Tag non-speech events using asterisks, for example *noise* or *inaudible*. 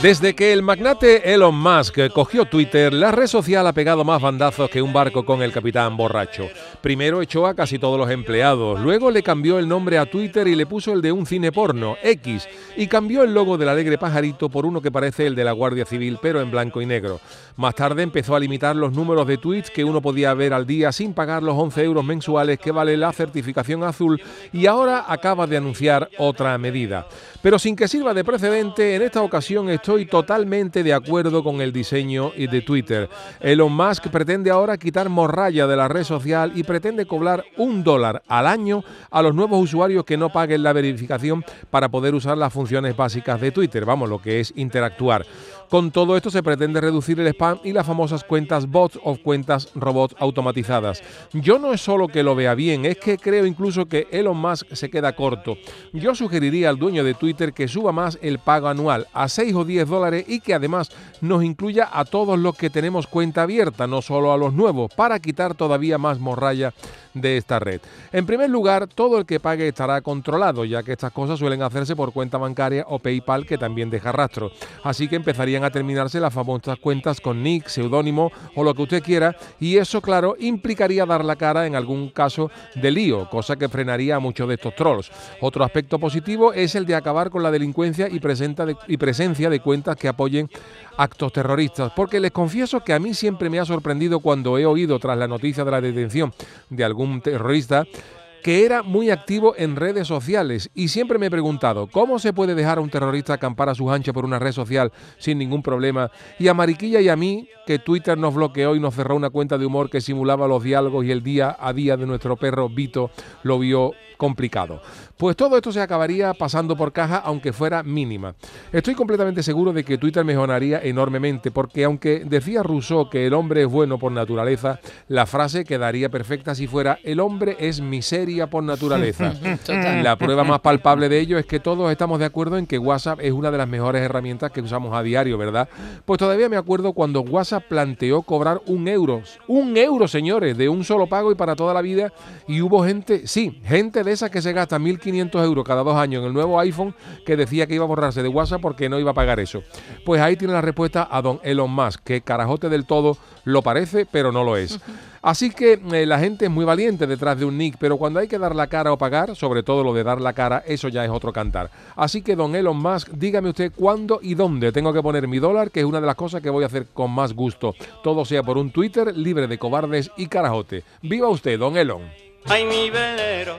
Desde que el magnate Elon Musk cogió Twitter, la red social ha pegado más bandazos que un barco con el capitán borracho. Primero echó a casi todos los empleados, luego le cambió el nombre a Twitter y le puso el de un cine porno, X, y cambió el logo del alegre pajarito por uno que parece el de la Guardia Civil, pero en blanco y negro. Más tarde empezó a limitar los números de tweets que uno podía ver al día sin pagar los 11 euros mensuales que vale la certificación azul y ahora acaba de anunciar otra medida. Pero sin que sirva de precedente, en esta ocasión estoy totalmente de acuerdo con el diseño de Twitter. Elon Musk pretende ahora quitar morralla de la red social y pretende cobrar un dólar al año a los nuevos usuarios que no paguen la verificación para poder usar las funciones básicas de Twitter, vamos, lo que es interactuar. Con todo esto se pretende reducir el spam y las famosas cuentas bots o cuentas robots automatizadas. Yo no es solo que lo vea bien, es que creo incluso que Elon Musk se queda corto. Yo sugeriría al dueño de Twitter que suba más el pago anual a 6 o 10 dólares y que además nos incluya a todos los que tenemos cuenta abierta, no solo a los nuevos, para quitar todavía más morralla de esta red. En primer lugar, todo el que pague estará controlado, ya que estas cosas suelen hacerse por cuenta bancaria o PayPal que también deja rastro. Así que empezarían a terminarse las famosas cuentas con nick, seudónimo o lo que usted quiera, y eso, claro, implicaría dar la cara en algún caso de lío, cosa que frenaría a muchos de estos trolls. Otro aspecto positivo es el de acabar con la delincuencia y, y presencia de cuentas que apoyen actos terroristas, porque les confieso que a mí siempre me ha sorprendido cuando he oído tras la noticia de la detención de algún terrorista que era muy activo en redes sociales y siempre me he preguntado cómo se puede dejar a un terrorista acampar a sus anchas por una red social sin ningún problema y a Mariquilla y a mí que Twitter nos bloqueó y nos cerró una cuenta de humor que simulaba los diálogos y el día a día de nuestro perro Vito lo vio complicado. Pues todo esto se acabaría pasando por caja aunque fuera mínima. Estoy completamente seguro de que Twitter mejoraría enormemente porque aunque decía Rousseau que el hombre es bueno por naturaleza, la frase quedaría perfecta si fuera el hombre es miseria por naturaleza. *laughs* La prueba más palpable de ello es que todos estamos de acuerdo en que WhatsApp es una de las mejores herramientas que usamos a diario, ¿verdad? Pues todavía me acuerdo cuando WhatsApp planteó cobrar un euro, un euro señores, de un solo pago y para toda la vida y hubo gente, sí, gente de esa que se gasta 1.500 euros cada dos años en el nuevo iPhone que decía que iba a borrarse de WhatsApp porque no iba a pagar eso. Pues ahí tiene la respuesta a don Elon Musk, que carajote del todo lo parece, pero no lo es. *laughs* Así que eh, la gente es muy valiente detrás de un nick, pero cuando hay que dar la cara o pagar, sobre todo lo de dar la cara, eso ya es otro cantar. Así que, don Elon Musk, dígame usted cuándo y dónde tengo que poner mi dólar, que es una de las cosas que voy a hacer con más gusto. Todo sea por un Twitter libre de cobardes y carajote. ¡Viva usted, don Elon! Ay, mi velero